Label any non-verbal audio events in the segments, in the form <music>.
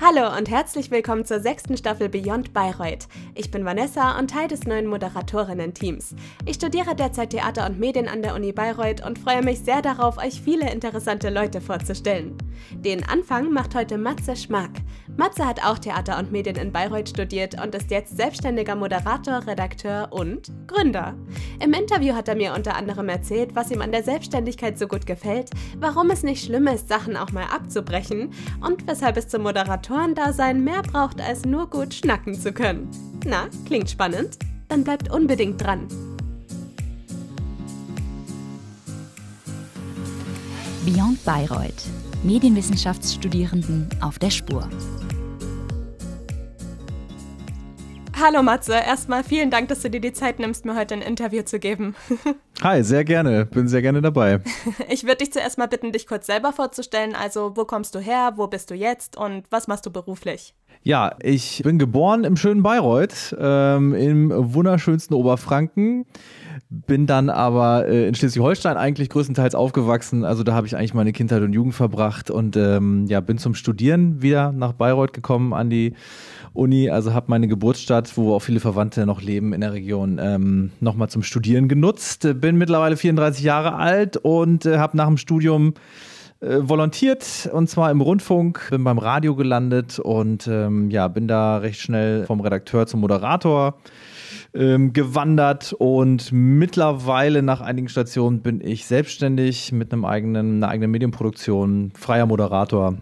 Hallo und herzlich willkommen zur sechsten Staffel Beyond Bayreuth. Ich bin Vanessa und Teil des neuen Moderatorinnen-Teams. Ich studiere derzeit Theater und Medien an der Uni Bayreuth und freue mich sehr darauf, euch viele interessante Leute vorzustellen. Den Anfang macht heute Matze Schmack. Matze hat auch Theater und Medien in Bayreuth studiert und ist jetzt selbstständiger Moderator, Redakteur und Gründer. Im Interview hat er mir unter anderem erzählt, was ihm an der Selbstständigkeit so gut gefällt, warum es nicht schlimm ist, Sachen auch mal abzubrechen und weshalb es zum Moderator Autorendasein mehr braucht, als nur gut schnacken zu können. Na, klingt spannend? Dann bleibt unbedingt dran. Beyond Bayreuth. Medienwissenschaftsstudierenden auf der Spur. Hallo Matze, erstmal vielen Dank, dass du dir die Zeit nimmst, mir heute ein Interview zu geben. <laughs> Hi, sehr gerne, bin sehr gerne dabei. Ich würde dich zuerst mal bitten, dich kurz selber vorzustellen. Also, wo kommst du her, wo bist du jetzt und was machst du beruflich? Ja, ich bin geboren im schönen Bayreuth, ähm, im wunderschönsten Oberfranken. Bin dann aber äh, in Schleswig-Holstein eigentlich größtenteils aufgewachsen. Also da habe ich eigentlich meine Kindheit und Jugend verbracht und ähm, ja, bin zum Studieren wieder nach Bayreuth gekommen an die Uni, also habe meine Geburtsstadt, wo auch viele Verwandte noch leben in der Region, ähm, nochmal zum Studieren genutzt. Bin mittlerweile 34 Jahre alt und äh, habe nach dem Studium äh, volontiert und zwar im Rundfunk, bin beim Radio gelandet und ähm, ja, bin da recht schnell vom Redakteur zum Moderator ähm, gewandert und mittlerweile nach einigen Stationen bin ich selbstständig mit einem eigenen, einer eigenen Medienproduktion, freier Moderator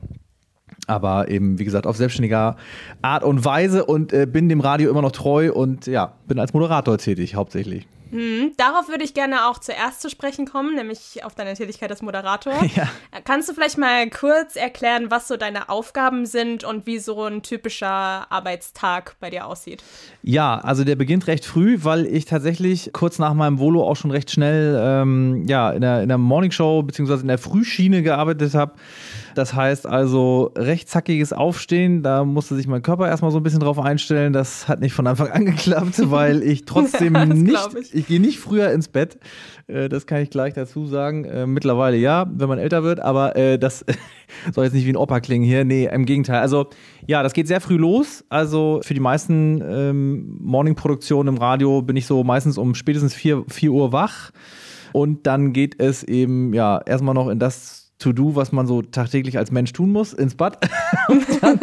aber eben, wie gesagt, auf selbstständiger Art und Weise und äh, bin dem Radio immer noch treu und ja, bin als Moderator tätig hauptsächlich. Hm, darauf würde ich gerne auch zuerst zu sprechen kommen, nämlich auf deine Tätigkeit als Moderator. <laughs> Ja. Kannst du vielleicht mal kurz erklären, was so deine Aufgaben sind und wie so ein typischer Arbeitstag bei dir aussieht? Ja, also der beginnt recht früh, weil ich tatsächlich kurz nach meinem Volo auch schon recht schnell ähm, ja, in der, in der Morningshow bzw. in der Frühschiene gearbeitet habe. Das heißt also recht zackiges Aufstehen, da musste sich mein Körper erstmal so ein bisschen drauf einstellen. Das hat nicht von Anfang an <laughs> geklappt, weil ich trotzdem <laughs> nicht, ich, ich gehe nicht früher ins Bett. Äh, das kann ich gleich dazu sagen. Äh, mittlerweile ja, wenn man älter wird, aber äh, das <laughs> soll jetzt nicht wie ein Opa klingen hier. Nee, im Gegenteil. Also ja, das geht sehr früh los. Also für die meisten ähm, Morning-Produktionen im Radio bin ich so meistens um spätestens 4, 4 Uhr wach. Und dann geht es eben ja erstmal noch in das To-Do, was man so tagtäglich als Mensch tun muss, ins Bad. <laughs> und dann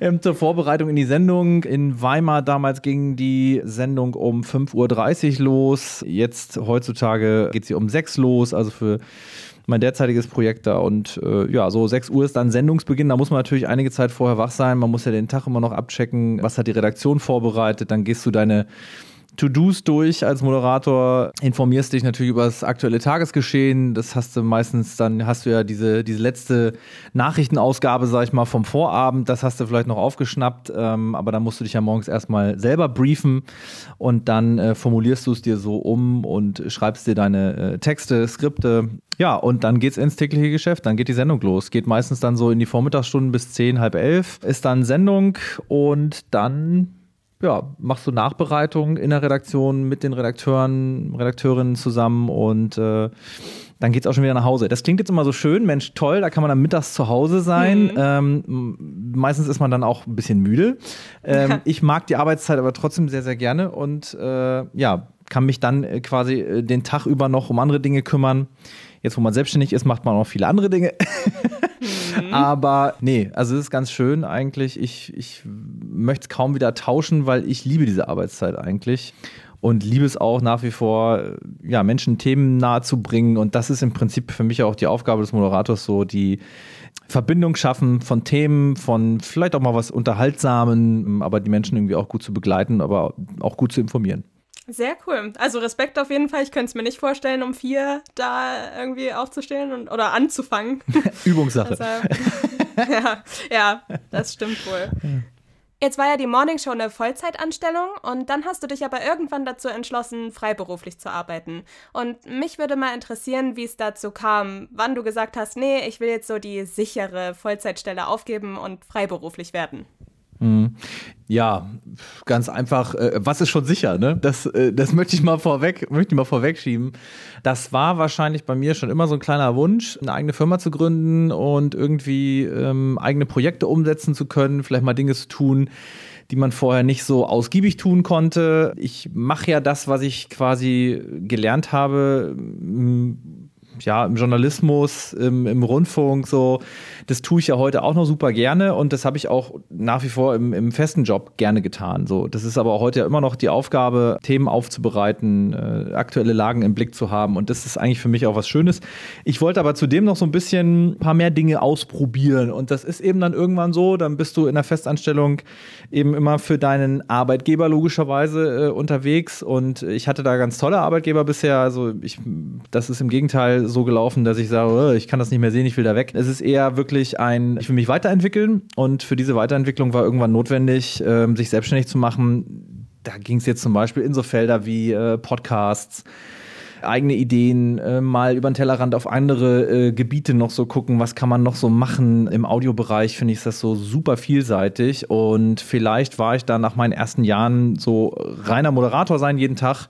ähm, zur Vorbereitung in die Sendung. In Weimar damals ging die Sendung um 5.30 Uhr los. Jetzt heutzutage geht sie um 6 Uhr los, also für mein derzeitiges Projekt da. Und äh, ja, so 6 Uhr ist dann Sendungsbeginn. Da muss man natürlich einige Zeit vorher wach sein. Man muss ja den Tag immer noch abchecken, was hat die Redaktion vorbereitet. Dann gehst du deine To-Dos durch als Moderator, informierst dich natürlich über das aktuelle Tagesgeschehen. Das hast du meistens, dann hast du ja diese, diese letzte Nachrichtenausgabe, sag ich mal, vom Vorabend. Das hast du vielleicht noch aufgeschnappt, ähm, aber dann musst du dich ja morgens erstmal selber briefen und dann äh, formulierst du es dir so um und schreibst dir deine äh, Texte, Skripte. Ja, und dann geht's ins tägliche Geschäft, dann geht die Sendung los. Geht meistens dann so in die Vormittagsstunden bis zehn, halb elf ist dann Sendung und dann ja, machst du Nachbereitung in der Redaktion mit den Redakteuren, Redakteurinnen zusammen und äh, dann geht's auch schon wieder nach Hause. Das klingt jetzt immer so schön, Mensch, toll, da kann man dann mittags zu Hause sein. Mhm. Ähm, meistens ist man dann auch ein bisschen müde. Ähm, ich mag die Arbeitszeit aber trotzdem sehr, sehr gerne und äh, ja, kann mich dann äh, quasi äh, den Tag über noch um andere Dinge kümmern. Jetzt, wo man selbstständig ist, macht man auch viele andere Dinge. <laughs> Mhm. Aber nee, also es ist ganz schön eigentlich. Ich, ich möchte es kaum wieder tauschen, weil ich liebe diese Arbeitszeit eigentlich und liebe es auch nach wie vor, ja, Menschen Themen nahe zu bringen. Und das ist im Prinzip für mich auch die Aufgabe des Moderators, so die Verbindung schaffen von Themen, von vielleicht auch mal was Unterhaltsamen, aber die Menschen irgendwie auch gut zu begleiten, aber auch gut zu informieren. Sehr cool. Also Respekt auf jeden Fall. Ich könnte es mir nicht vorstellen, um vier da irgendwie aufzustehen und, oder anzufangen. <laughs> Übungssache. Also, <laughs> ja, ja, das stimmt wohl. Jetzt war ja die Morningshow eine Vollzeitanstellung und dann hast du dich aber irgendwann dazu entschlossen, freiberuflich zu arbeiten. Und mich würde mal interessieren, wie es dazu kam, wann du gesagt hast, nee, ich will jetzt so die sichere Vollzeitstelle aufgeben und freiberuflich werden. Mhm. Ja, ganz einfach. Äh, was ist schon sicher? Ne? Das, äh, das möchte ich mal vorweg, möchte ich mal vorwegschieben. Das war wahrscheinlich bei mir schon immer so ein kleiner Wunsch, eine eigene Firma zu gründen und irgendwie ähm, eigene Projekte umsetzen zu können, vielleicht mal Dinge zu tun, die man vorher nicht so ausgiebig tun konnte. Ich mache ja das, was ich quasi gelernt habe ja, im Journalismus, im, im Rundfunk, so, das tue ich ja heute auch noch super gerne und das habe ich auch nach wie vor im, im, festen Job gerne getan. So, das ist aber heute ja immer noch die Aufgabe, Themen aufzubereiten, äh, aktuelle Lagen im Blick zu haben und das ist eigentlich für mich auch was Schönes. Ich wollte aber zudem noch so ein bisschen ein paar mehr Dinge ausprobieren und das ist eben dann irgendwann so, dann bist du in der Festanstellung eben immer für deinen Arbeitgeber logischerweise äh, unterwegs und ich hatte da ganz tolle Arbeitgeber bisher, also ich, das ist im Gegenteil so gelaufen, dass ich sage, oh, ich kann das nicht mehr sehen, ich will da weg. Es ist eher wirklich ein, ich will mich weiterentwickeln und für diese Weiterentwicklung war irgendwann notwendig, ähm, sich selbstständig zu machen. Da ging es jetzt zum Beispiel in so Felder wie äh, Podcasts, eigene Ideen, äh, mal über den Tellerrand auf andere äh, Gebiete noch so gucken, was kann man noch so machen. Im Audiobereich finde ich das so super vielseitig und vielleicht war ich da nach meinen ersten Jahren so reiner Moderator sein jeden Tag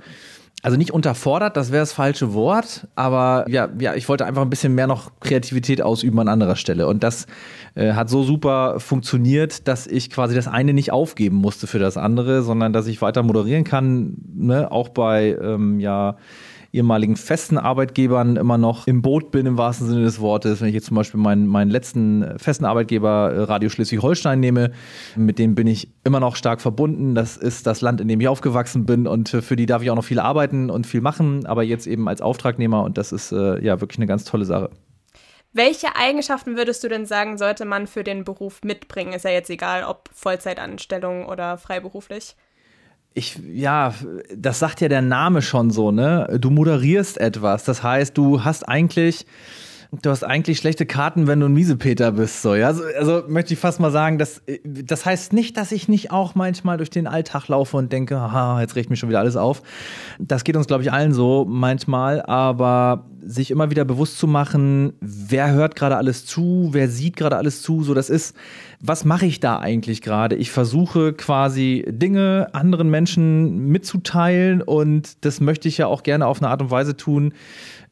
also nicht unterfordert, das wäre das falsche Wort, aber ja, ja, ich wollte einfach ein bisschen mehr noch Kreativität ausüben an anderer Stelle. Und das äh, hat so super funktioniert, dass ich quasi das eine nicht aufgeben musste für das andere, sondern dass ich weiter moderieren kann, ne? auch bei ähm, ja ehemaligen festen Arbeitgebern immer noch im Boot bin, im wahrsten Sinne des Wortes. Wenn ich jetzt zum Beispiel meinen, meinen letzten festen Arbeitgeber äh, Radio Schleswig-Holstein nehme, mit dem bin ich immer noch stark verbunden. Das ist das Land, in dem ich aufgewachsen bin und für die darf ich auch noch viel arbeiten und viel machen, aber jetzt eben als Auftragnehmer und das ist äh, ja wirklich eine ganz tolle Sache. Welche Eigenschaften würdest du denn sagen, sollte man für den Beruf mitbringen? Ist ja jetzt egal, ob Vollzeitanstellung oder freiberuflich ich, ja, das sagt ja der Name schon so, ne? Du moderierst etwas. Das heißt, du hast eigentlich, du hast eigentlich schlechte Karten, wenn du ein Miesepeter bist, so, ja. Also, also möchte ich fast mal sagen, das, das heißt nicht, dass ich nicht auch manchmal durch den Alltag laufe und denke, haha, jetzt regt mich schon wieder alles auf. Das geht uns, glaube ich, allen so manchmal, aber sich immer wieder bewusst zu machen, wer hört gerade alles zu, wer sieht gerade alles zu, so, das ist, was mache ich da eigentlich gerade? Ich versuche quasi Dinge anderen Menschen mitzuteilen und das möchte ich ja auch gerne auf eine Art und Weise tun,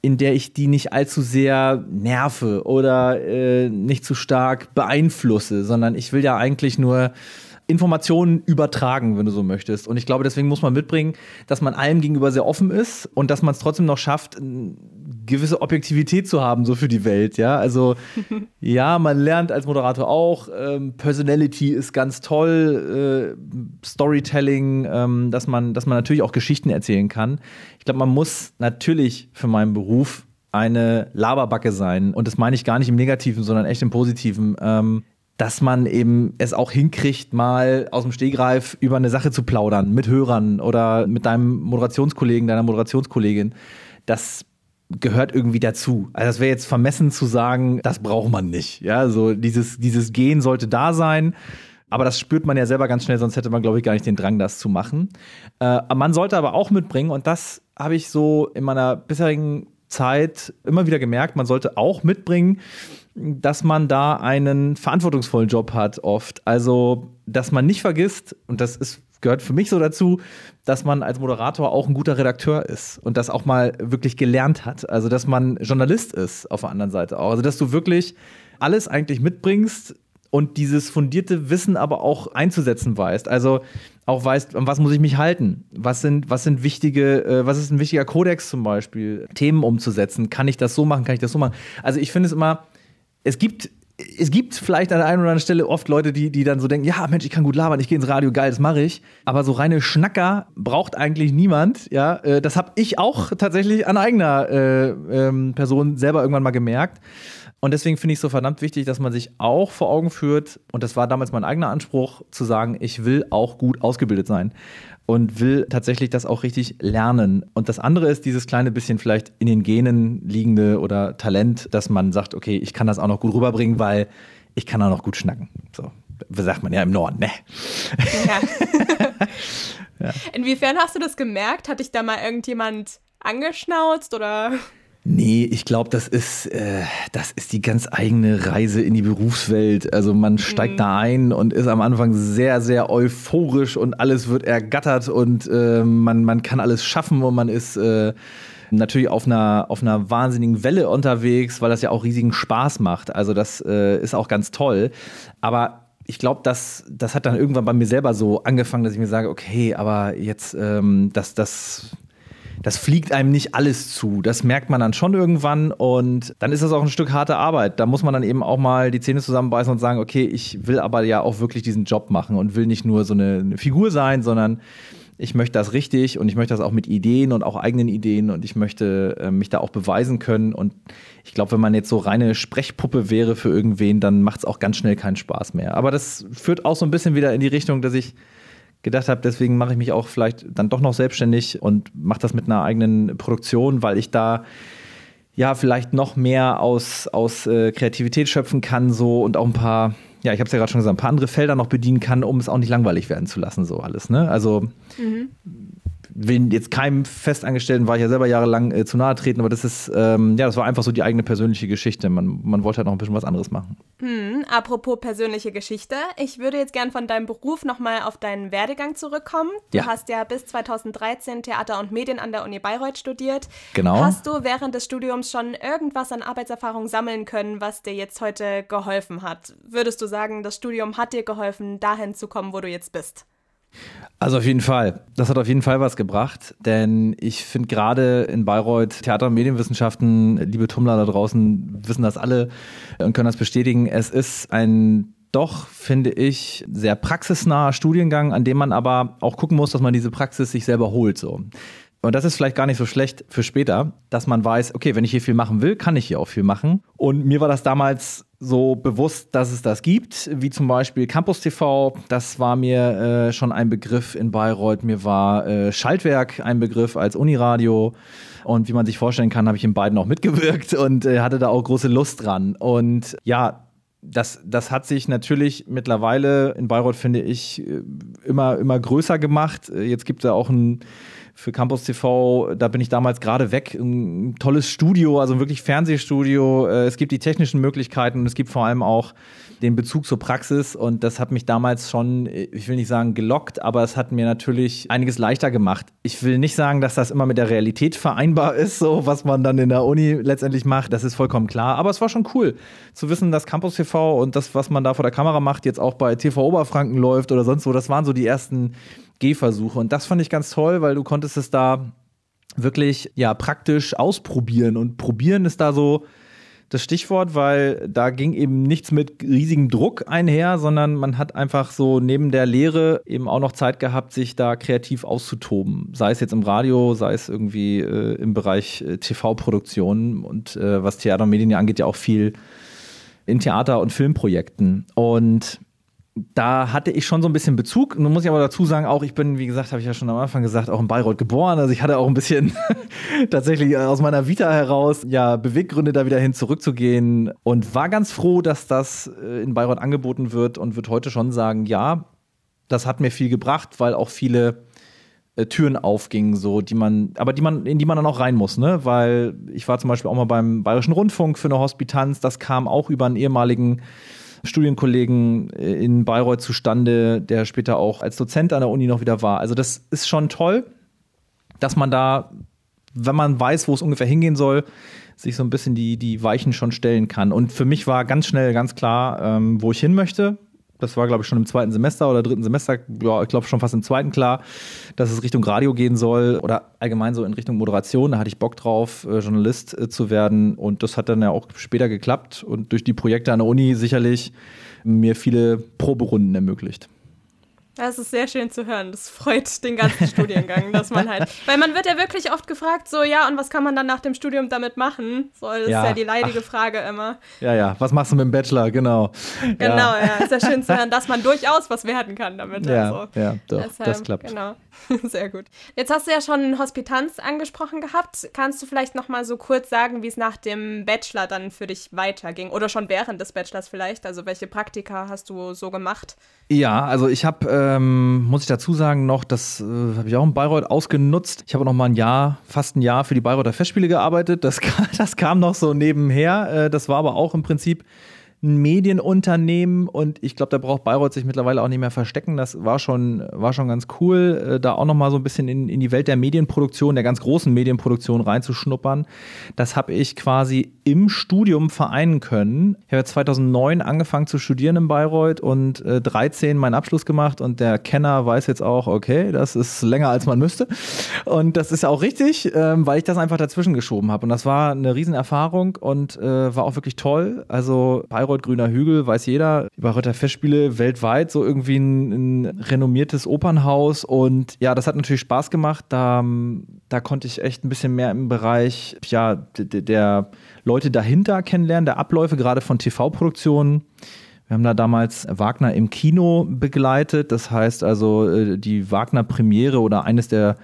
in der ich die nicht allzu sehr nerve oder äh, nicht zu stark beeinflusse, sondern ich will ja eigentlich nur Informationen übertragen, wenn du so möchtest. Und ich glaube, deswegen muss man mitbringen, dass man allem gegenüber sehr offen ist und dass man es trotzdem noch schafft, gewisse Objektivität zu haben, so für die Welt, ja. Also, <laughs> ja, man lernt als Moderator auch, ähm, Personality ist ganz toll, äh, Storytelling, ähm, dass man, dass man natürlich auch Geschichten erzählen kann. Ich glaube, man muss natürlich für meinen Beruf eine Laberbacke sein. Und das meine ich gar nicht im Negativen, sondern echt im Positiven. Ähm, dass man eben es auch hinkriegt, mal aus dem Stehgreif über eine Sache zu plaudern mit Hörern oder mit deinem Moderationskollegen, deiner Moderationskollegin. Das gehört irgendwie dazu. Also das wäre jetzt vermessen zu sagen, das braucht man nicht. Ja, so dieses, dieses Gehen sollte da sein. Aber das spürt man ja selber ganz schnell, sonst hätte man, glaube ich, gar nicht den Drang, das zu machen. Äh, man sollte aber auch mitbringen, und das habe ich so in meiner bisherigen Zeit immer wieder gemerkt, man sollte auch mitbringen, dass man da einen verantwortungsvollen Job hat oft. Also, dass man nicht vergisst, und das ist gehört für mich so dazu, dass man als Moderator auch ein guter Redakteur ist und das auch mal wirklich gelernt hat. Also, dass man Journalist ist auf der anderen Seite auch. Also, dass du wirklich alles eigentlich mitbringst und dieses fundierte Wissen aber auch einzusetzen weißt. Also auch weißt, an was muss ich mich halten? Was sind, was sind wichtige, äh, was ist ein wichtiger Kodex zum Beispiel? Themen umzusetzen. Kann ich das so machen? Kann ich das so machen? Also ich finde es immer, es gibt es gibt vielleicht an der einen oder anderen Stelle oft Leute, die, die dann so denken, ja, Mensch, ich kann gut labern, ich gehe ins Radio, geil, das mache ich. Aber so reine Schnacker braucht eigentlich niemand. Ja, äh, das habe ich auch tatsächlich an eigener äh, ähm, Person selber irgendwann mal gemerkt. Und deswegen finde ich es so verdammt wichtig, dass man sich auch vor Augen führt, und das war damals mein eigener Anspruch, zu sagen, ich will auch gut ausgebildet sein und will tatsächlich das auch richtig lernen. Und das andere ist dieses kleine bisschen vielleicht in den Genen liegende oder Talent, dass man sagt, okay, ich kann das auch noch gut rüberbringen, weil ich kann auch noch gut schnacken. So, sagt man ja im Norden, ne? Ja. <laughs> ja. Inwiefern hast du das gemerkt? Hat dich da mal irgendjemand angeschnauzt oder? Nee, ich glaube, das ist, äh, das ist die ganz eigene Reise in die Berufswelt. Also man steigt mhm. da ein und ist am Anfang sehr, sehr euphorisch und alles wird ergattert und äh, man, man kann alles schaffen und man ist äh, natürlich auf einer, auf einer wahnsinnigen Welle unterwegs, weil das ja auch riesigen Spaß macht. Also das äh, ist auch ganz toll. Aber ich glaube, das, das hat dann irgendwann bei mir selber so angefangen, dass ich mir sage, okay, aber jetzt, ähm, das, das das fliegt einem nicht alles zu. Das merkt man dann schon irgendwann und dann ist das auch ein Stück harte Arbeit. Da muss man dann eben auch mal die Zähne zusammenbeißen und sagen, okay, ich will aber ja auch wirklich diesen Job machen und will nicht nur so eine, eine Figur sein, sondern ich möchte das richtig und ich möchte das auch mit Ideen und auch eigenen Ideen und ich möchte äh, mich da auch beweisen können. Und ich glaube, wenn man jetzt so reine Sprechpuppe wäre für irgendwen, dann macht es auch ganz schnell keinen Spaß mehr. Aber das führt auch so ein bisschen wieder in die Richtung, dass ich gedacht habe, deswegen mache ich mich auch vielleicht dann doch noch selbstständig und mache das mit einer eigenen Produktion, weil ich da ja vielleicht noch mehr aus, aus äh, Kreativität schöpfen kann so und auch ein paar, ja, ich habe es ja gerade schon gesagt, ein paar andere Felder noch bedienen kann, um es auch nicht langweilig werden zu lassen, so alles. Ne? Also mhm will jetzt keinem Festangestellten, war ich ja selber jahrelang äh, zu nahe treten, aber das ist, ähm, ja, das war einfach so die eigene persönliche Geschichte. Man, man wollte halt noch ein bisschen was anderes machen. Hm, apropos persönliche Geschichte, ich würde jetzt gern von deinem Beruf nochmal auf deinen Werdegang zurückkommen. Du ja. hast ja bis 2013 Theater und Medien an der Uni Bayreuth studiert. Genau. Hast du während des Studiums schon irgendwas an Arbeitserfahrung sammeln können, was dir jetzt heute geholfen hat? Würdest du sagen, das Studium hat dir geholfen, dahin zu kommen, wo du jetzt bist? Also auf jeden Fall. Das hat auf jeden Fall was gebracht, denn ich finde gerade in Bayreuth Theater- und Medienwissenschaften, liebe Tummler da draußen wissen das alle und können das bestätigen, es ist ein doch, finde ich, sehr praxisnaher Studiengang, an dem man aber auch gucken muss, dass man diese Praxis sich selber holt. So. Und das ist vielleicht gar nicht so schlecht für später, dass man weiß, okay, wenn ich hier viel machen will, kann ich hier auch viel machen. Und mir war das damals so bewusst, dass es das gibt, wie zum Beispiel Campus TV. Das war mir äh, schon ein Begriff in Bayreuth. Mir war äh, Schaltwerk ein Begriff als Uniradio. Und wie man sich vorstellen kann, habe ich in beiden auch mitgewirkt <laughs> und äh, hatte da auch große Lust dran. Und ja, das, das hat sich natürlich mittlerweile in Bayreuth, finde ich, äh, immer, immer größer gemacht. Äh, jetzt gibt es ja auch ein für Campus TV, da bin ich damals gerade weg. Ein tolles Studio, also wirklich Fernsehstudio. Äh, es gibt die technischen Möglichkeiten und es gibt vor allem auch den Bezug zur Praxis und das hat mich damals schon, ich will nicht sagen gelockt, aber es hat mir natürlich einiges leichter gemacht. Ich will nicht sagen, dass das immer mit der Realität vereinbar ist, so was man dann in der Uni letztendlich macht, das ist vollkommen klar, aber es war schon cool zu wissen, dass Campus TV und das, was man da vor der Kamera macht, jetzt auch bei TV Oberfranken läuft oder sonst wo, das waren so die ersten Gehversuche. Und das fand ich ganz toll, weil du konntest es da wirklich ja praktisch ausprobieren. Und probieren ist da so das Stichwort, weil da ging eben nichts mit riesigem Druck einher, sondern man hat einfach so neben der Lehre eben auch noch Zeit gehabt, sich da kreativ auszutoben. Sei es jetzt im Radio, sei es irgendwie äh, im Bereich äh, TV-Produktion und äh, was Theater und Medien ja angeht, ja auch viel in Theater- und Filmprojekten. Und da hatte ich schon so ein bisschen Bezug. Nun muss ich aber dazu sagen, auch ich bin, wie gesagt, habe ich ja schon am Anfang gesagt, auch in Bayreuth geboren. Also ich hatte auch ein bisschen <laughs> tatsächlich aus meiner Vita heraus ja Beweggründe, da wieder hin zurückzugehen und war ganz froh, dass das äh, in Bayreuth angeboten wird und würde heute schon sagen, ja, das hat mir viel gebracht, weil auch viele äh, Türen aufgingen, so die man, aber die man, in die man dann auch rein muss, ne? Weil ich war zum Beispiel auch mal beim Bayerischen Rundfunk für eine Hospitanz, das kam auch über einen ehemaligen Studienkollegen äh, in Bayreuth zustande, der später auch als Dozent an der Uni noch wieder war. Also das ist schon toll, dass man da, wenn man weiß, wo es ungefähr hingehen soll, sich so ein bisschen die, die Weichen schon stellen kann. Und für mich war ganz schnell ganz klar, ähm, wo ich hin möchte das war, glaube ich, schon im zweiten Semester oder dritten Semester, ja, ich glaube schon fast im zweiten klar, dass es Richtung Radio gehen soll oder allgemein so in Richtung Moderation. Da hatte ich Bock drauf, äh, Journalist äh, zu werden und das hat dann ja auch später geklappt und durch die Projekte an der Uni sicherlich mir viele Proberunden ermöglicht. Das ist sehr schön zu hören. Das freut den ganzen <laughs> Studiengang, dass man halt, weil man wird ja wirklich oft gefragt, so ja, und was kann man dann nach dem Studium damit machen? So, das ja. ist ja die leidige Ach. Frage immer. Ja, ja, was machst du mit dem Bachelor? Genau. Genau, ja, ja. ist ja schön zu hören, dass man durchaus was werden kann damit. Ja, also. ja, doch, Deshalb, das klappt. Genau, <laughs> sehr gut. Jetzt hast du ja schon Hospitanz angesprochen gehabt. Kannst du vielleicht noch mal so kurz sagen, wie es nach dem Bachelor dann für dich weiterging oder schon während des Bachelors vielleicht? Also welche Praktika hast du so gemacht? Ja, also ich habe ähm, muss ich dazu sagen, noch, das äh, habe ich auch in Bayreuth ausgenutzt. Ich habe noch mal ein Jahr, fast ein Jahr für die Bayreuther Festspiele gearbeitet. Das, <laughs> das kam noch so nebenher. Äh, das war aber auch im Prinzip ein Medienunternehmen und ich glaube, da braucht Bayreuth sich mittlerweile auch nicht mehr verstecken. Das war schon, war schon ganz cool, äh, da auch nochmal so ein bisschen in, in die Welt der Medienproduktion, der ganz großen Medienproduktion reinzuschnuppern. Das habe ich quasi im Studium vereinen können. Ich habe 2009 angefangen zu studieren in Bayreuth und äh, 13 meinen Abschluss gemacht und der Kenner weiß jetzt auch, okay, das ist länger als man müsste. Und das ist auch richtig, ähm, weil ich das einfach dazwischen geschoben habe. Und das war eine Riesenerfahrung und äh, war auch wirklich toll. Also Bayreuth Bayreuth, Grüner Hügel, weiß jeder. Die Bayreuther Festspiele weltweit, so irgendwie ein, ein, renommiertes Opernhaus. Und ja, das hat natürlich Spaß gemacht. Da, da konnte ich echt ein bisschen mehr im Bereich ja, der, der Leute dahinter kennenlernen, der Abläufe, gerade von TV-Produktionen. Wir haben da damals Wagner im Kino begleitet. Das heißt also, äh, die Wagner-Premiere oder eines der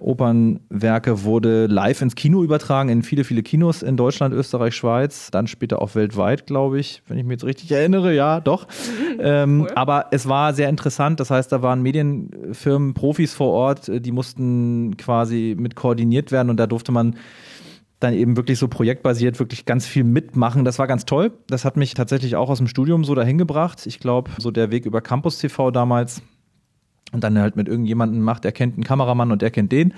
Opernwerke wurde live ins Kino übertragen, in viele, viele Kinos in Deutschland, Österreich, Schweiz, dann später auch weltweit, glaube ich, wenn ich mich jetzt richtig erinnere, ja, doch. <laughs> ähm, cool. Aber es war sehr interessant, das heißt, da waren Medienfirmen, Profis vor Ort, die mussten quasi mit koordiniert werden und da durfte man dann eben wirklich so projektbasiert wirklich ganz viel mitmachen. Das war ganz toll. Das hat mich tatsächlich auch aus dem Studium so dahin gebracht. Ich glaube, so der Weg über Campus TV damals und dann halt mit irgendjemandem macht, der kennt einen Kameramann und der kennt den,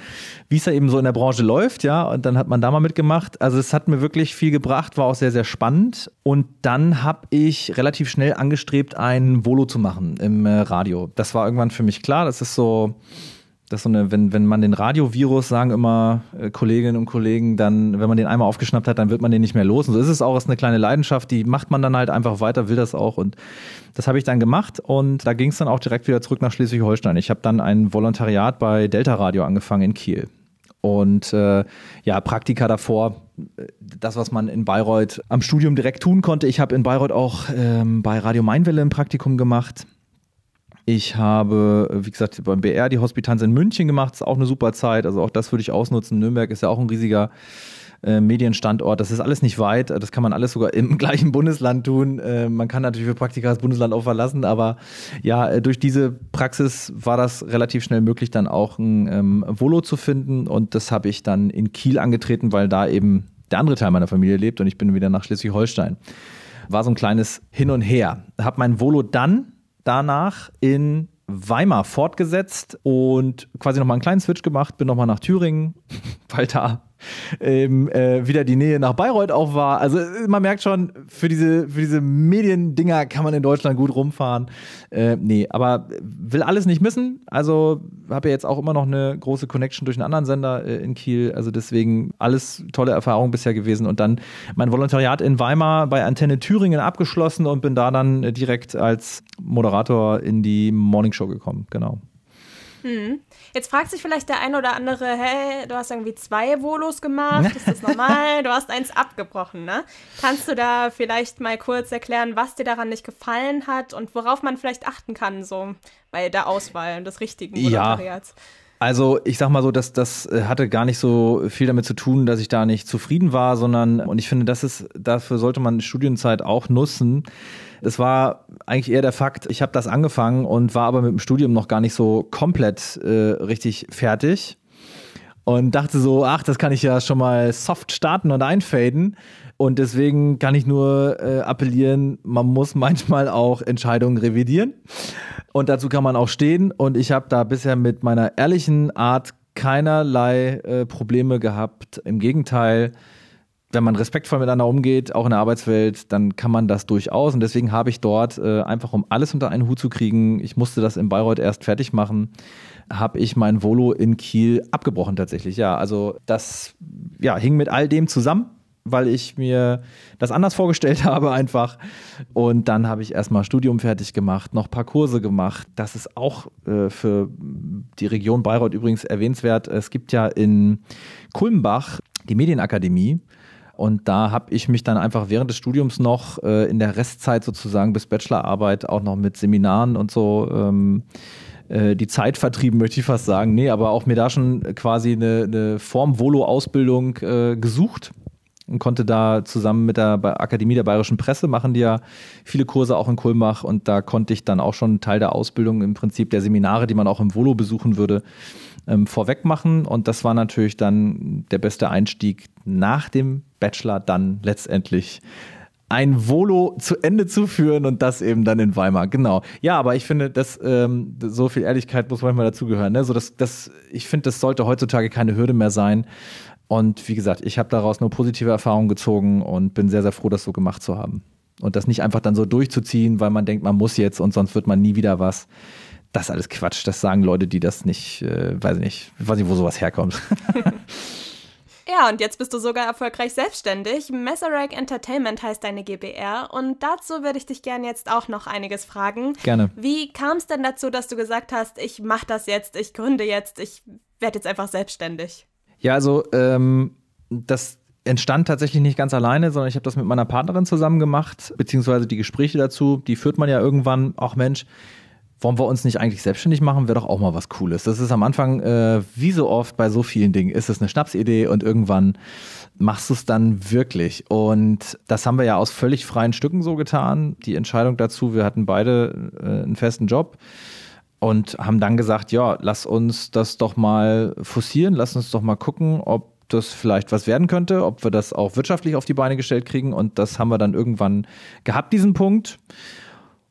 wie es da eben so in der Branche läuft, ja, und dann hat man da mal mitgemacht. Also es hat mir wirklich viel gebracht, war auch sehr, sehr spannend. Und dann habe ich relativ schnell angestrebt, ein Volo zu machen im äh, Radio. Das war irgendwann für mich klar, das ist so, das ist so eine, wenn, wenn man den Radiovirus, sagen immer äh, Kolleginnen und Kollegen, dann, wenn man den einmal aufgeschnappt hat, dann wird man den nicht mehr los. Und so ist es auch, ist eine kleine Leidenschaft, die macht man dann halt einfach weiter, will das auch. Und das habe ich dann gemacht und da ging es dann auch direkt wieder zurück nach Schleswig-Holstein. Ich habe dann ein Volontariat bei Delta Radio angefangen in Kiel. Und äh, ja, Praktika davor, äh, das, was man in Bayreuth am Studium direkt tun konnte. Ich habe in Bayreuth auch ähm, bei Radio Mainwelle ein Praktikum gemacht ich habe, wie gesagt, beim BR die Hospitanz in München gemacht, ist auch eine super Zeit. Also auch das würde ich ausnutzen. Nürnberg ist ja auch ein riesiger äh, Medienstandort. Das ist alles nicht weit. Das kann man alles sogar im <laughs> gleichen Bundesland tun. Äh, man kann natürlich für Praktika das Bundesland auch verlassen, aber ja, äh, durch diese Praxis war das relativ schnell möglich, dann auch ein ähm, Volo zu finden. Und das habe ich dann in Kiel angetreten, weil da eben der andere Teil meiner Familie lebt und ich bin wieder nach Schleswig-Holstein. War so ein kleines Hin und Her. Habe mein Volo dann danach in Weimar fortgesetzt und quasi nochmal einen kleinen Switch gemacht, bin nochmal nach Thüringen, <laughs> weil da ähm, äh, wieder die Nähe nach Bayreuth auch war. Also äh, man merkt schon, für diese, für diese Mediendinger kann man in Deutschland gut rumfahren. Äh, nee, aber will alles nicht missen. Also habe ja jetzt auch immer noch eine große Connection durch einen anderen Sender äh, in Kiel. Also deswegen alles tolle Erfahrungen bisher gewesen. Und dann mein Volontariat in Weimar bei Antenne Thüringen abgeschlossen und bin da dann äh, direkt als Moderator in die Morningshow gekommen. Genau. Hm. Jetzt fragt sich vielleicht der eine oder andere, hey, du hast irgendwie zwei Volos gemacht, ist das normal? Du hast eins abgebrochen, ne? Kannst du da vielleicht mal kurz erklären, was dir daran nicht gefallen hat und worauf man vielleicht achten kann, so bei der Auswahl des richtigen Volontariats? Ja. Also ich sag mal so, dass das äh, hatte gar nicht so viel damit zu tun, dass ich da nicht zufrieden war, sondern und ich finde, das ist dafür sollte man Studienzeit auch nutzen. Es war eigentlich eher der Fakt, ich habe das angefangen und war aber mit dem Studium noch gar nicht so komplett äh, richtig fertig und dachte so, ach, das kann ich ja schon mal soft starten und einfaden. Und deswegen kann ich nur äh, appellieren, man muss manchmal auch Entscheidungen revidieren. Und dazu kann man auch stehen. Und ich habe da bisher mit meiner ehrlichen Art keinerlei äh, Probleme gehabt. Im Gegenteil, wenn man respektvoll miteinander umgeht, auch in der Arbeitswelt, dann kann man das durchaus. Und deswegen habe ich dort äh, einfach, um alles unter einen Hut zu kriegen, ich musste das in Bayreuth erst fertig machen, habe ich mein Volo in Kiel abgebrochen tatsächlich. Ja, also das ja, hing mit all dem zusammen, weil ich mir das anders vorgestellt <laughs> habe einfach. Und dann habe ich erstmal Studium fertig gemacht, noch ein paar Kurse gemacht. Das ist auch äh, für die Region Bayreuth übrigens erwähnenswert. Es gibt ja in Kulmbach die Medienakademie. Und da habe ich mich dann einfach während des Studiums noch äh, in der Restzeit sozusagen bis Bachelorarbeit auch noch mit Seminaren und so ähm, äh, die Zeit vertrieben, möchte ich fast sagen. Nee, aber auch mir da schon quasi eine, eine Form-Volo-Ausbildung äh, gesucht und konnte da zusammen mit der Akademie der Bayerischen Presse machen die ja viele Kurse auch in Kulmbach und da konnte ich dann auch schon Teil der Ausbildung im Prinzip der Seminare, die man auch im Volo besuchen würde, ähm, vorweg machen und das war natürlich dann der beste Einstieg nach dem Bachelor dann letztendlich ein Volo zu Ende zu führen und das eben dann in Weimar. Genau. Ja, aber ich finde, dass ähm, so viel Ehrlichkeit muss manchmal dazugehören. Ne? So, dass, dass, ich finde, das sollte heutzutage keine Hürde mehr sein. Und wie gesagt, ich habe daraus nur positive Erfahrungen gezogen und bin sehr, sehr froh, das so gemacht zu haben. Und das nicht einfach dann so durchzuziehen, weil man denkt, man muss jetzt und sonst wird man nie wieder was. Das ist alles Quatsch. Das sagen Leute, die das nicht, äh, weiß ich nicht, weiß nicht, wo sowas herkommt. <laughs> Ja, und jetzt bist du sogar erfolgreich selbstständig. Messerag Entertainment heißt deine GBR. Und dazu würde ich dich gerne jetzt auch noch einiges fragen. Gerne. Wie kam es denn dazu, dass du gesagt hast, ich mache das jetzt, ich gründe jetzt, ich werde jetzt einfach selbstständig? Ja, also ähm, das entstand tatsächlich nicht ganz alleine, sondern ich habe das mit meiner Partnerin zusammen gemacht, beziehungsweise die Gespräche dazu, die führt man ja irgendwann, auch Mensch, wollen wir uns nicht eigentlich selbstständig machen, wäre doch auch mal was Cooles. Das ist am Anfang, äh, wie so oft bei so vielen Dingen, ist es eine Schnapsidee und irgendwann machst du es dann wirklich. Und das haben wir ja aus völlig freien Stücken so getan. Die Entscheidung dazu, wir hatten beide äh, einen festen Job und haben dann gesagt, ja, lass uns das doch mal forcieren, lass uns doch mal gucken, ob das vielleicht was werden könnte, ob wir das auch wirtschaftlich auf die Beine gestellt kriegen. Und das haben wir dann irgendwann gehabt, diesen Punkt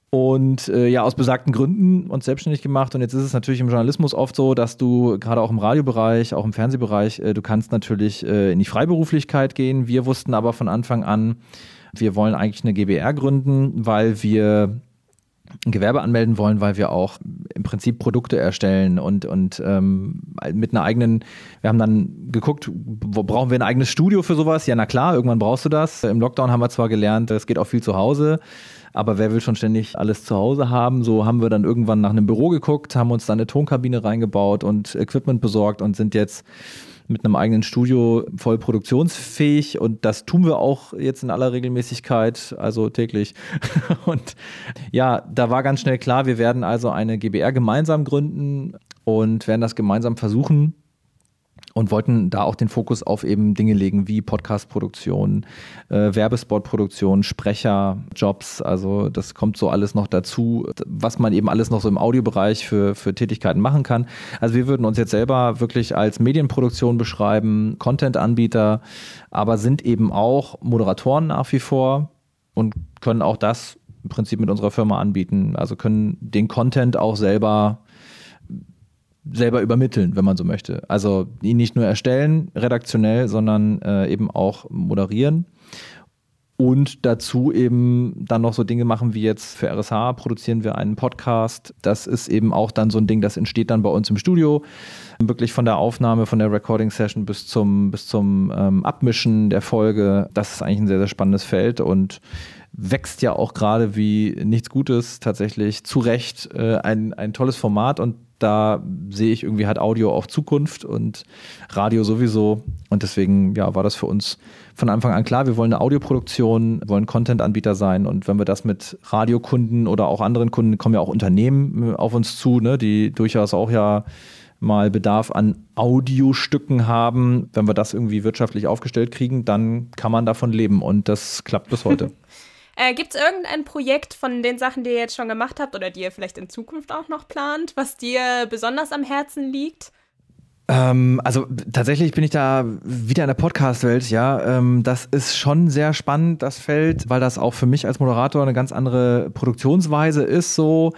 und äh, ja, aus besagten Gründen uns selbstständig gemacht. Und jetzt ist es natürlich im Journalismus oft so, dass du gerade auch im Radiobereich, auch im Fernsehbereich, äh, du kannst natürlich äh, in die Freiberuflichkeit gehen. Wir wussten aber von Anfang an, wir wollen eigentlich eine GBR gründen, weil wir Gewerbe anmelden wollen, weil wir auch im Prinzip Produkte erstellen und, und ähm, mit einer eigenen, wir haben dann geguckt, wo brauchen wir ein eigenes Studio für sowas? Ja, na klar, irgendwann brauchst du das. Im Lockdown haben wir zwar gelernt, es geht auch viel zu Hause. Aber wer will schon ständig alles zu Hause haben? So haben wir dann irgendwann nach einem Büro geguckt, haben uns da eine Tonkabine reingebaut und Equipment besorgt und sind jetzt mit einem eigenen Studio voll produktionsfähig und das tun wir auch jetzt in aller Regelmäßigkeit, also täglich. <laughs> Und ja, da war ganz schnell klar, wir werden also eine GBR gemeinsam gründen und werden das gemeinsam versuchen und wollten da auch den Fokus auf eben Dinge legen wie Podcast-Produktion, äh, Werbespot-Produktion, Sprecherjobs. Also das kommt so alles noch dazu, was man eben alles noch so im Audiobereich für, für Tätigkeiten machen kann. Also wir würden uns jetzt selber wirklich als Medienproduktion beschreiben, Content-Anbieter, aber sind eben auch Moderatoren nach wie vor und können auch das im Prinzip mit unserer Firma anbieten. Also können den Content auch selber selber übermitteln, wenn man so möchte. Also ihn nicht nur erstellen, redaktionell, sondern äh, eben auch moderieren. Und dazu eben dann noch so Dinge machen wie jetzt für RSH produzieren wir einen Podcast. Das ist eben auch dann so ein Ding, das entsteht dann bei uns im Studio. Wirklich von der Aufnahme, von der Recording Session bis zum, bis zum ähm, Abmischen der Folge. Das ist eigentlich ein sehr, sehr spannendes Feld und wächst ja auch gerade wie nichts Gutes tatsächlich zu Recht äh, ein, ein tolles Format und da sehe ich irgendwie halt Audio auch Zukunft und Radio sowieso. Und deswegen, ja, war das für uns von Anfang an klar, wir wollen eine Audioproduktion, wollen Content-Anbieter sein. Und wenn wir das mit Radiokunden oder auch anderen Kunden, kommen ja auch Unternehmen auf uns zu, ne, die durchaus auch ja mal Bedarf an Audiostücken haben. Wenn wir das irgendwie wirtschaftlich aufgestellt kriegen, dann kann man davon leben. Und das klappt bis heute. <laughs> Äh, Gibt es irgendein Projekt von den Sachen, die ihr jetzt schon gemacht habt oder die ihr vielleicht in Zukunft auch noch plant, was dir besonders am Herzen liegt? Ähm, also tatsächlich bin ich da wieder in der Podcast-Welt, ja. Ähm, das ist schon sehr spannend, das Feld, weil das auch für mich als Moderator eine ganz andere Produktionsweise ist, so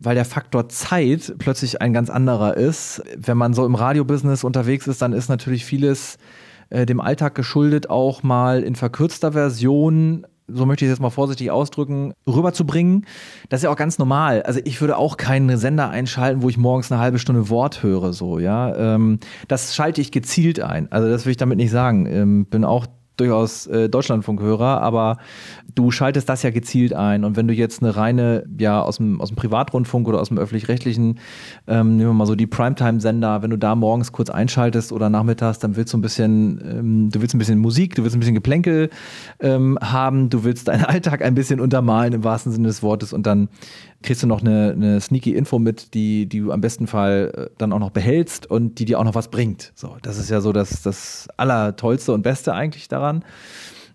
weil der Faktor Zeit plötzlich ein ganz anderer ist. Wenn man so im Radiobusiness unterwegs ist, dann ist natürlich vieles äh, dem Alltag geschuldet, auch mal in verkürzter Version so möchte ich es jetzt mal vorsichtig ausdrücken, rüberzubringen. Das ist ja auch ganz normal. Also ich würde auch keinen Sender einschalten, wo ich morgens eine halbe Stunde Wort höre, so, ja. Ähm, das schalte ich gezielt ein. Also das will ich damit nicht sagen. Ähm, bin auch durchaus äh, Deutschlandfunkhörer, aber du schaltest das ja gezielt ein. Und wenn du jetzt eine reine, ja, aus dem, aus dem Privatrundfunk oder aus dem öffentlich-rechtlichen, ähm, nehmen wir mal so die Primetime-Sender, wenn du da morgens kurz einschaltest oder nachmittags, dann willst du ein bisschen, ähm, du willst ein bisschen Musik, du willst ein bisschen Geplänkel ähm, haben, du willst deinen <laughs> Alltag ein bisschen untermalen im wahrsten Sinne des Wortes und dann kriegst du noch eine, eine sneaky Info mit, die, die du am besten Fall äh, dann auch noch behältst und die dir auch noch was bringt. So, das ist ja so das, das Allertollste und Beste eigentlich daran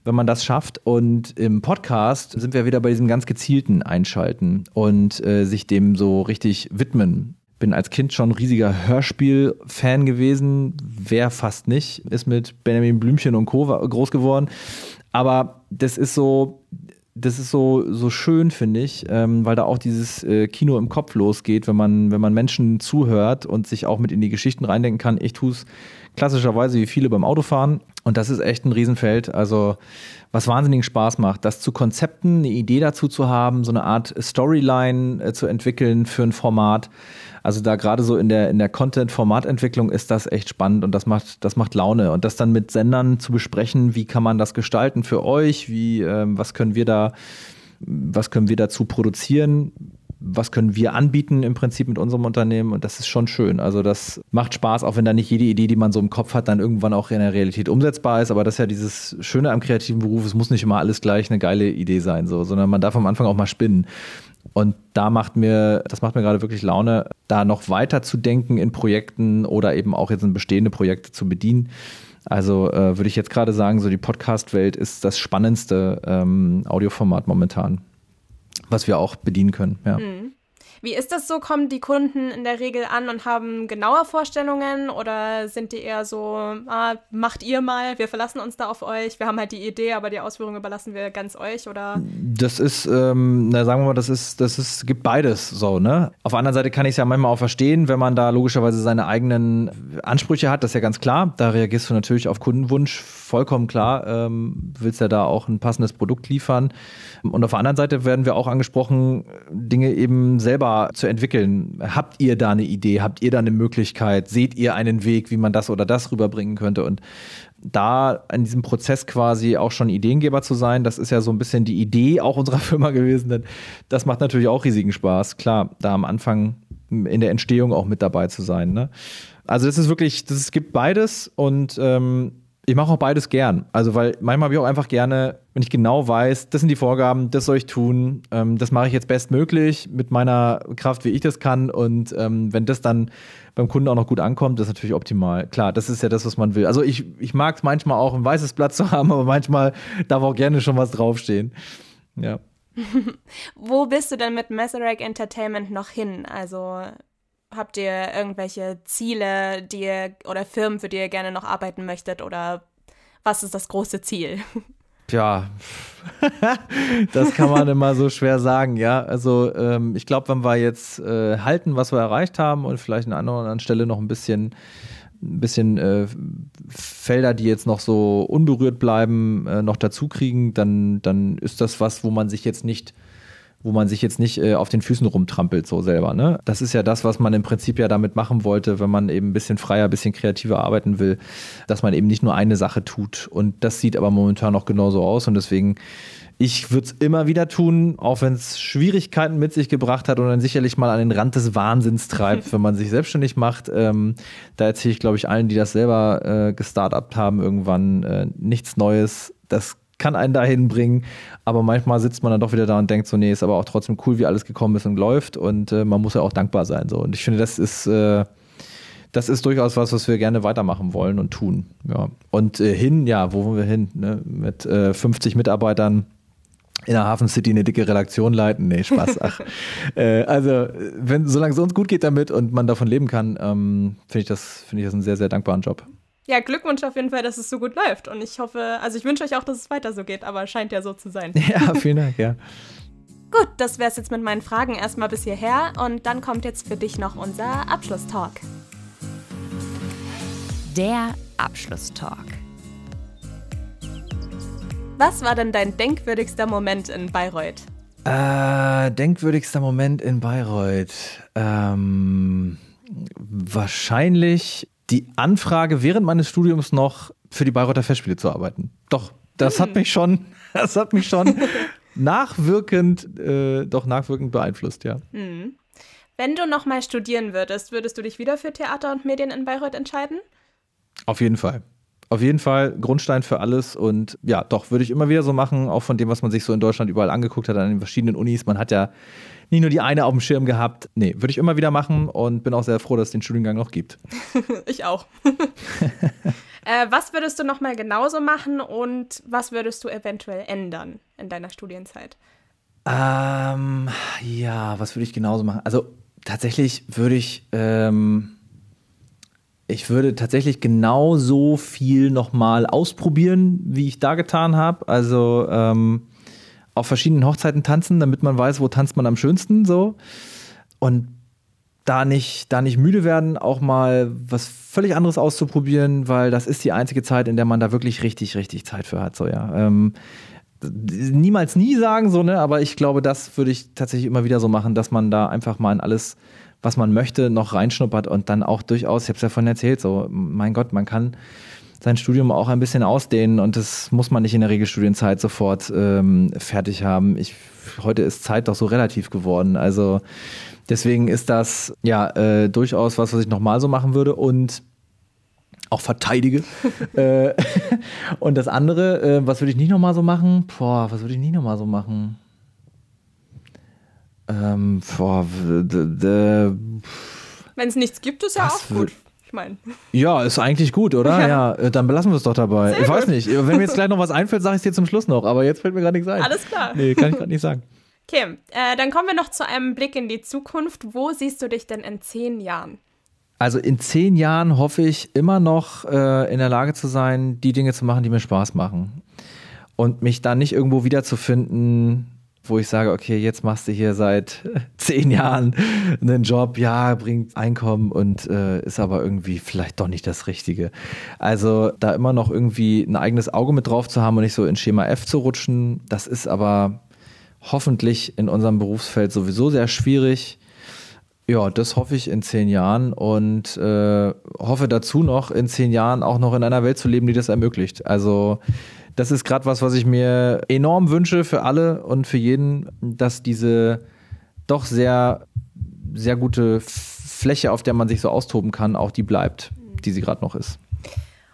wenn man das schafft. Und im Podcast sind wir wieder bei diesem ganz gezielten Einschalten und äh, sich dem so richtig widmen. Bin als Kind schon riesiger Hörspiel-Fan gewesen. Wer fast nicht, ist mit Benjamin Blümchen und Co. groß geworden. Aber das ist so, das ist so, so schön, finde ich, ähm, weil da auch dieses äh, Kino im Kopf losgeht, wenn man, wenn man Menschen zuhört und sich auch mit in die Geschichten reindenken kann. Ich tue es klassischerweise wie viele beim Autofahren. Und das ist echt ein Riesenfeld. Also, was wahnsinnigen Spaß macht, das zu Konzepten, eine Idee dazu zu haben, so eine Art Storyline äh, zu entwickeln für ein Format. Also da gerade so in der, in der Content-Formatentwicklung ist das echt spannend und das macht, das macht Laune. Und das dann mit Sendern zu besprechen, wie kann man das gestalten für euch, wie, ähm, was können wir da, was können wir dazu produzieren, was können wir anbieten im Prinzip mit unserem Unternehmen und das ist schon schön. Also das macht Spaß, auch wenn da nicht jede Idee, die man so im Kopf hat, dann irgendwann auch in der Realität umsetzbar ist. Aber das ist ja dieses Schöne am kreativen Beruf, es muss nicht immer alles gleich eine geile Idee sein, so, sondern man darf am Anfang auch mal spinnen. Und da macht mir, das macht mir gerade wirklich Laune, da noch weiter zu denken in Projekten oder eben auch jetzt in bestehende Projekte zu bedienen. Also äh, würde ich jetzt gerade sagen, so die Podcast-Welt ist das spannendste ähm, Audioformat momentan was wir auch bedienen können. Ja. Mhm. Wie ist das so? Kommen die Kunden in der Regel an und haben genaue Vorstellungen oder sind die eher so, ah, macht ihr mal, wir verlassen uns da auf euch, wir haben halt die Idee, aber die Ausführung überlassen wir ganz euch oder? Das ist, ähm, na sagen wir mal, das ist, das ist, gibt beides so, ne? Auf der anderen Seite kann ich es ja manchmal auch verstehen, wenn man da logischerweise seine eigenen Ansprüche hat, das ist ja ganz klar. Da reagierst du natürlich auf Kundenwunsch, vollkommen klar. Ähm, willst ja da auch ein passendes Produkt liefern. Und auf der anderen Seite werden wir auch angesprochen, Dinge eben selber zu entwickeln. Habt ihr da eine Idee? Habt ihr da eine Möglichkeit? Seht ihr einen Weg, wie man das oder das rüberbringen könnte? Und da in diesem Prozess quasi auch schon Ideengeber zu sein, das ist ja so ein bisschen die Idee auch unserer <laughs> Firma gewesen, denn das macht natürlich auch riesigen Spaß. Klar, da am Anfang in der Entstehung auch mit dabei zu sein. Ne? Also das ist wirklich, das, es gibt beides und ähm, ich mache auch beides gern. Also, weil manchmal habe ich auch einfach gerne, wenn ich genau weiß, das sind die Vorgaben, das soll ich tun, ähm, das mache ich jetzt bestmöglich mit meiner Kraft, wie ich das kann. Und ähm, wenn das dann beim Kunden auch noch gut ankommt, das ist natürlich optimal. Klar, das ist ja das, was man will. Also, ich, ich mag es manchmal auch, ein weißes Blatt zu <laughs> haben, aber manchmal darf auch gerne schon was draufstehen. Ja. <laughs> Wo bist du denn mit Messerag Entertainment noch hin? Also Habt ihr irgendwelche Ziele, die ihr oder Firmen, für die ihr gerne noch arbeiten möchtet oder was ist das große Ziel? <laughs> Tja, <laughs> das kann man immer so schwer sagen, ja. Also ähm, ich glaube, wenn wir jetzt äh, halten, was wir erreicht haben und vielleicht an einer anderen Stelle noch ein bisschen, ein bisschen äh, Felder, die jetzt noch so unberührt bleiben, äh, noch dazu kriegen, dann, dann ist das was, wo man sich jetzt nicht wo man sich jetzt nicht äh, auf den Füßen rumtrampelt so selber. Ne? Das ist ja das, was man im Prinzip ja damit machen wollte, wenn man eben ein bisschen freier, ein bisschen kreativer arbeiten will, dass man eben nicht nur eine Sache tut. Und das sieht aber momentan noch genauso aus und deswegen ich würde es immer wieder tun, auch wenn es Schwierigkeiten mit sich gebracht hat und dann sicherlich mal an den Rand des Wahnsinns treibt, <laughs> wenn man sich selbstständig macht. Ähm, da erzähle ich, glaube ich, allen, die das selber äh, gestartupt haben, irgendwann äh, nichts Neues. Das kann einen dahin bringen. Aber manchmal sitzt man dann doch wieder da und denkt so, nee, ist aber auch trotzdem cool, wie alles gekommen ist und läuft. Und äh, man muss ja auch dankbar sein. So. Und ich finde, das ist, äh, das ist durchaus was, was wir gerne weitermachen wollen und tun. Ja. Und äh, hin, ja, wo wollen wir hin? Ne? Mit 50 äh, Mitarbeitern in der Hafen City eine dicke Redaktion leiten. Nee, Spaß. Ach. <laughs> äh, also, wenn, solange es uns gut geht damit und man davon leben kann, ähm, finde ich, das, find ich das einen sehr, sehr dankbaren Job. Ja, Glückwunsch auf jeden Fall, dass es so gut läuft. Und ich hoffe, also ich wünsche euch auch, dass es weiter so geht, aber scheint ja so zu sein. <laughs> Ja, vielen Dank, ja. Gut, das wäre es jetzt mit meinen Fragen erstmal bis hierher und dann kommt jetzt für dich noch unser Abschlusstalk. Der Abschlusstalk. Was war denn dein denkwürdigster Moment in Bayreuth? Äh, denkwürdigster Moment in Bayreuth. Ähm, wahrscheinlich die Anfrage während meines Studiums noch für die Bayreuther Festspiele zu arbeiten. Doch, das hat hm. mich schon, <laughs> das hat mich schon nachwirkend, äh, doch nachwirkend beeinflusst, ja. Mhm. Wenn du nochmal studieren würdest, würdest du dich wieder für Theater und Medien in Bayreuth entscheiden? Auf jeden Fall. Auf jeden Fall Grundstein für alles und ja, doch, würde ich immer wieder so machen, auch von dem, was man sich so in Deutschland überall angeguckt hat, an den verschiedenen Unis. Man hat ja nicht nur die eine auf dem Schirm gehabt. Nee, würde ich immer wieder machen und bin auch sehr froh, dass es den Studiengang noch gibt. <laughs> ich auch. <laughs> äh, was würdest du nochmal genauso machen und was würdest du eventuell ändern in deiner Studienzeit? Ähm, ja, was würde ich genauso machen? Also tatsächlich würde ich, ähm, ich würde tatsächlich genauso viel nochmal ausprobieren, wie ich da getan habe. Also ähm, auf verschiedenen Hochzeiten tanzen, damit man weiß, wo tanzt man am schönsten so. Und da nicht, da nicht müde werden, auch mal was völlig anderes auszuprobieren, weil das ist die einzige Zeit, in der man da wirklich richtig, richtig Zeit für hat. So, ja. Ähm, niemals nie sagen, so, ne? Aber ich glaube, das würde ich tatsächlich immer wieder so machen, dass man da einfach mal in alles, was man möchte, noch reinschnuppert und dann auch durchaus, ich habe es ja vorhin erzählt, so, mein Gott, man kann sein Studium auch ein bisschen ausdehnen und das muss man nicht in der Regelstudienzeit sofort ähm, fertig haben. Ich, heute ist Zeit doch so relativ geworden. Also deswegen ist das ja äh, durchaus was, was ich nochmal so machen würde und auch verteidige. <laughs> äh, <laughs> und das andere, äh, was würde ich nicht nochmal so machen? Boah, was würde ich nicht nochmal so machen? Ähm, boah, Wenn es nichts gibt, ist ja auch gut. Ich meine. Ja, ist eigentlich gut, oder? Ja, ja äh, dann belassen wir es doch dabei. Sehr ich weiß nicht. Wenn mir jetzt <laughs> gleich noch was einfällt, sage ich es dir zum Schluss noch. Aber jetzt fällt mir gar nichts ein. Alles klar. Nee, kann ich gerade nicht sagen. <laughs> Okay, äh, dann kommen wir noch zu einem Blick in die Zukunft. Wo siehst du dich denn in zehn Jahren? Also in zehn Jahren hoffe ich immer noch äh, in der Lage zu sein, die Dinge zu machen, die mir Spaß machen. Und mich dann nicht irgendwo wiederzufinden, wo ich sage, okay, jetzt machst du hier seit <laughs> zehn Jahren einen Job, ja, bringt Einkommen und äh, ist aber irgendwie vielleicht doch nicht das Richtige. Also da immer noch irgendwie ein eigenes Auge mit drauf zu haben und nicht so in Schema F zu rutschen, das ist aber hoffentlich in unserem Berufsfeld sowieso sehr schwierig. Ja, das hoffe ich in zehn Jahren und äh, hoffe dazu noch, in zehn Jahren auch noch in einer Welt zu leben, die das ermöglicht. Also das ist gerade was, was ich mir enorm wünsche für alle und für jeden, dass diese doch sehr, sehr gute Fläche, auf der man sich so austoben kann, auch die bleibt, die sie gerade noch ist.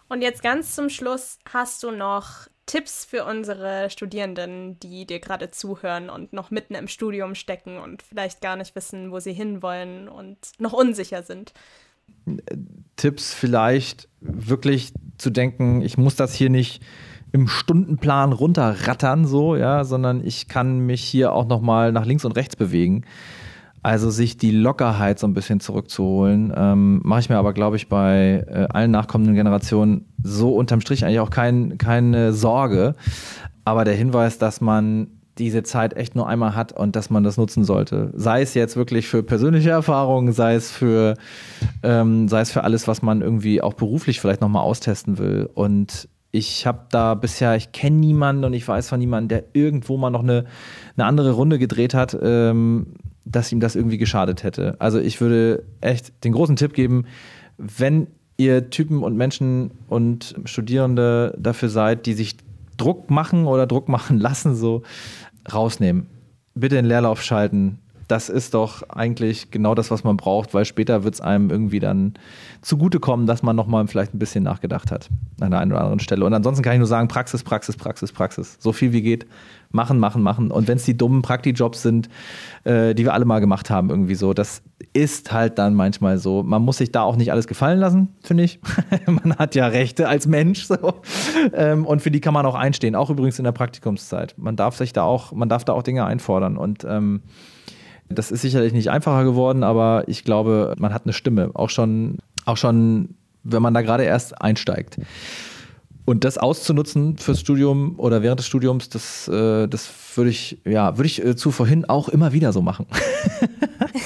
Und jetzt ganz zum Schluss hast du noch Tipps für unsere Studierenden, die dir gerade zuhören und noch mitten im Studium stecken und vielleicht gar nicht wissen, wo sie hinwollen und noch unsicher sind? Tipps vielleicht wirklich zu denken, ich muss das hier nicht im Stundenplan runterrattern, so, ja, sondern ich kann mich hier auch nochmal nach links und rechts bewegen. Also sich die Lockerheit so ein bisschen zurückzuholen, ähm, mache ich mir aber, glaube ich, bei äh, allen nachkommenden Generationen so unterm Strich eigentlich auch kein, keine Sorge. Aber der Hinweis, dass man diese Zeit echt nur einmal hat und dass man das nutzen sollte. Sei es jetzt wirklich für persönliche Erfahrungen, sei es für, ähm, sei es für alles, was man irgendwie auch beruflich vielleicht nochmal austesten will. Und ich habe da bisher, ich kenne niemanden und ich weiß von niemandem, der irgendwo mal noch eine, eine andere Runde gedreht hat. Ähm, dass ihm das irgendwie geschadet hätte. Also ich würde echt den großen Tipp geben, wenn ihr Typen und Menschen und Studierende dafür seid, die sich Druck machen oder Druck machen <laughs> lassen, so rausnehmen. Bitte in Leerlauf schalten. Das ist doch eigentlich genau das, was man braucht, weil später wird es einem irgendwie dann zugutekommen, dass man nochmal vielleicht ein bisschen nachgedacht hat an der einen oder anderen Stelle. Und ansonsten kann ich nur sagen, Praxis, Praxis, Praxis, Praxis. So viel wie geht machen, machen, machen. Und wenn es die dummen Prakti-Jobs sind, äh, die wir alle mal gemacht haben, irgendwie so, das ist halt dann manchmal so. Man muss sich da auch nicht alles gefallen lassen, finde ich. <laughs> man hat ja Rechte als Mensch so. Ähm, und für die kann man auch einstehen, auch übrigens in der Praktikumszeit. Man darf sich da auch, man darf da auch Dinge einfordern. Und ähm, das ist sicherlich nicht einfacher geworden, aber ich glaube, man hat eine Stimme. Auch schon, auch schon, wenn man da gerade erst einsteigt. Und das auszunutzen fürs Studium oder während des Studiums, das, äh, das würde ich, ja, würde ich äh, zu vorhin auch immer wieder so machen.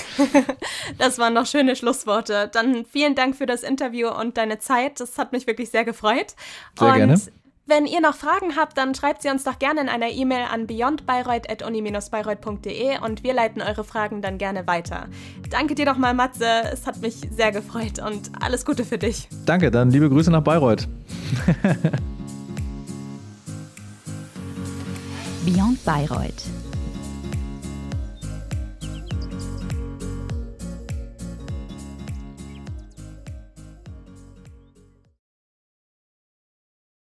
<laughs> das waren noch schöne Schlussworte. Dann vielen Dank für das Interview und deine Zeit. Das hat mich wirklich sehr gefreut. Sehr und gerne. Wenn ihr noch Fragen habt, dann schreibt sie uns doch gerne in einer E-Mail an beyondbayreuth.uni-bayreuth.de und wir leiten eure Fragen dann gerne weiter. Danke dir nochmal, Matze. Es hat mich sehr gefreut und alles Gute für dich. Danke, dann liebe Grüße nach Bayreuth. Beyond Bayreuth